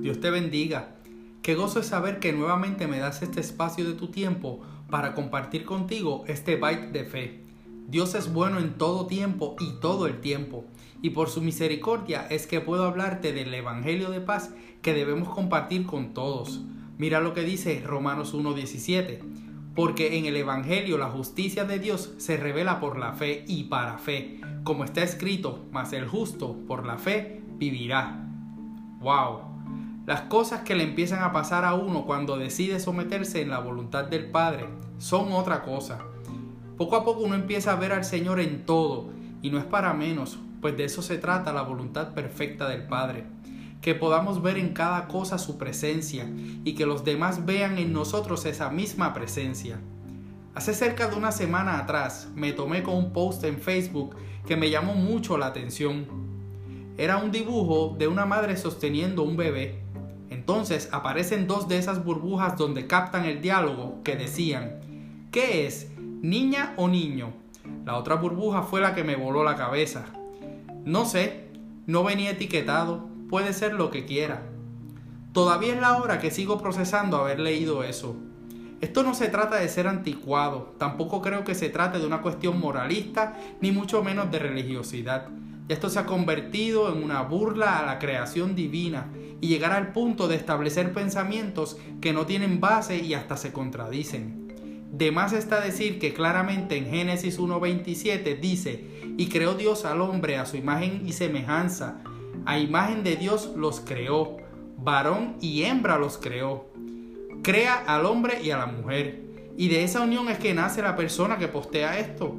Dios te bendiga. Qué gozo es saber que nuevamente me das este espacio de tu tiempo para compartir contigo este bite de fe. Dios es bueno en todo tiempo y todo el tiempo, y por su misericordia es que puedo hablarte del Evangelio de paz que debemos compartir con todos. Mira lo que dice Romanos 1.17, porque en el Evangelio la justicia de Dios se revela por la fe y para fe, como está escrito, mas el justo por la fe vivirá. ¡Wow! Las cosas que le empiezan a pasar a uno cuando decide someterse en la voluntad del Padre son otra cosa. Poco a poco uno empieza a ver al Señor en todo, y no es para menos, pues de eso se trata la voluntad perfecta del Padre. Que podamos ver en cada cosa su presencia y que los demás vean en nosotros esa misma presencia. Hace cerca de una semana atrás me tomé con un post en Facebook que me llamó mucho la atención. Era un dibujo de una madre sosteniendo un bebé entonces aparecen dos de esas burbujas donde captan el diálogo que decían, ¿qué es? ¿Niña o niño? La otra burbuja fue la que me voló la cabeza. No sé, no venía etiquetado, puede ser lo que quiera. Todavía es la hora que sigo procesando haber leído eso. Esto no se trata de ser anticuado, tampoco creo que se trate de una cuestión moralista, ni mucho menos de religiosidad. Esto se ha convertido en una burla a la creación divina y llegar al punto de establecer pensamientos que no tienen base y hasta se contradicen. De más está decir que claramente en Génesis 1.27 dice, y creó Dios al hombre a su imagen y semejanza, a imagen de Dios los creó, varón y hembra los creó. Crea al hombre y a la mujer, y de esa unión es que nace la persona que postea esto.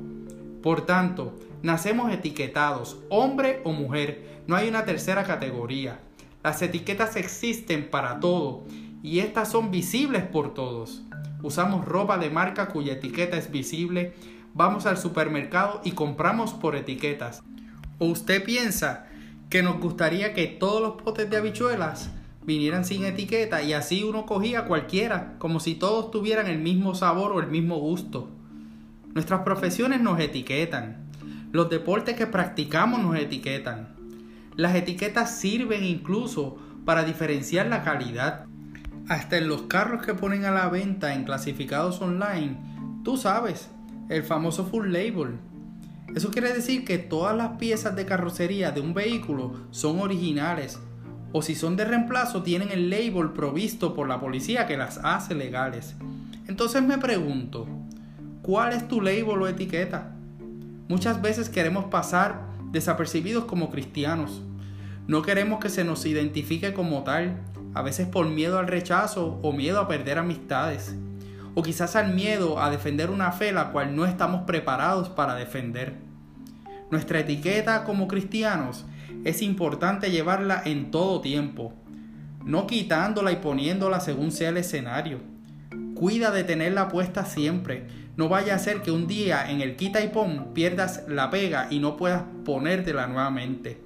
Por tanto, Nacemos etiquetados, hombre o mujer, no hay una tercera categoría. Las etiquetas existen para todo y estas son visibles por todos. Usamos ropa de marca cuya etiqueta es visible, vamos al supermercado y compramos por etiquetas. ¿O usted piensa que nos gustaría que todos los potes de habichuelas vinieran sin etiqueta y así uno cogía cualquiera, como si todos tuvieran el mismo sabor o el mismo gusto? Nuestras profesiones nos etiquetan, los deportes que practicamos nos etiquetan. Las etiquetas sirven incluso para diferenciar la calidad. Hasta en los carros que ponen a la venta en clasificados online, tú sabes, el famoso full label. Eso quiere decir que todas las piezas de carrocería de un vehículo son originales o si son de reemplazo tienen el label provisto por la policía que las hace legales. Entonces me pregunto, ¿cuál es tu label o etiqueta? Muchas veces queremos pasar desapercibidos como cristianos. No queremos que se nos identifique como tal, a veces por miedo al rechazo o miedo a perder amistades, o quizás al miedo a defender una fe la cual no estamos preparados para defender. Nuestra etiqueta como cristianos es importante llevarla en todo tiempo, no quitándola y poniéndola según sea el escenario. Cuida de tenerla puesta siempre, no vaya a ser que un día en el quita y pon pierdas la pega y no puedas ponértela nuevamente.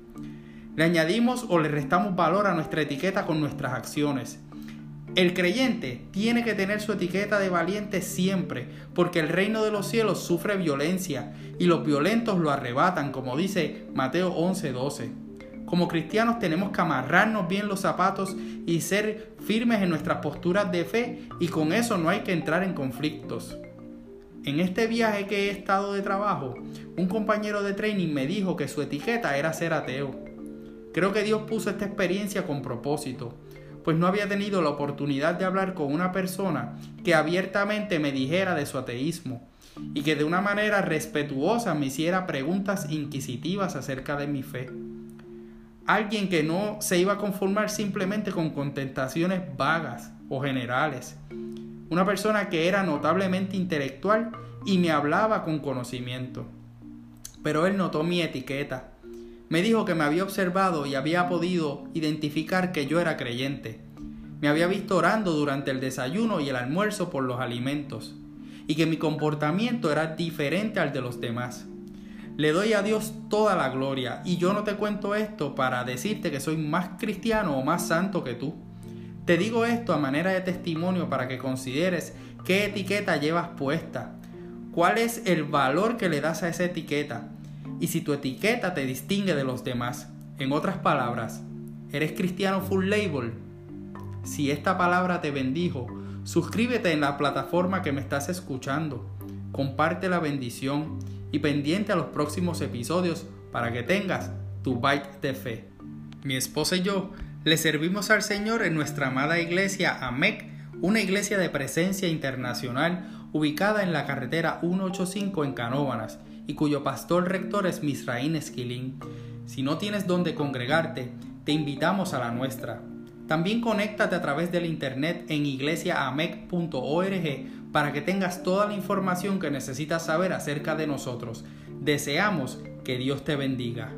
Le añadimos o le restamos valor a nuestra etiqueta con nuestras acciones. El creyente tiene que tener su etiqueta de valiente siempre, porque el reino de los cielos sufre violencia y los violentos lo arrebatan, como dice Mateo 11:12. Como cristianos tenemos que amarrarnos bien los zapatos y ser firmes en nuestras posturas de fe y con eso no hay que entrar en conflictos. En este viaje que he estado de trabajo, un compañero de training me dijo que su etiqueta era ser ateo. Creo que Dios puso esta experiencia con propósito, pues no había tenido la oportunidad de hablar con una persona que abiertamente me dijera de su ateísmo y que de una manera respetuosa me hiciera preguntas inquisitivas acerca de mi fe. Alguien que no se iba a conformar simplemente con contestaciones vagas o generales, una persona que era notablemente intelectual y me hablaba con conocimiento. Pero él notó mi etiqueta. Me dijo que me había observado y había podido identificar que yo era creyente. Me había visto orando durante el desayuno y el almuerzo por los alimentos, y que mi comportamiento era diferente al de los demás. Le doy a Dios toda la gloria, y yo no te cuento esto para decirte que soy más cristiano o más santo que tú. Te digo esto a manera de testimonio para que consideres qué etiqueta llevas puesta, cuál es el valor que le das a esa etiqueta y si tu etiqueta te distingue de los demás. En otras palabras, ¿eres cristiano full label Si esta palabra te bendijo, suscríbete en la plataforma que me estás escuchando, comparte la bendición y pendiente a los próximos episodios para que tengas tu bite de fe. Mi esposa y yo le servimos al Señor en nuestra amada iglesia AMEC, una iglesia de presencia internacional ubicada en la carretera 185 en Canóvanas y cuyo pastor rector es Misraín Esquilín. Si no tienes donde congregarte, te invitamos a la nuestra. También conéctate a través del internet en iglesiaamec.org para que tengas toda la información que necesitas saber acerca de nosotros. Deseamos que Dios te bendiga.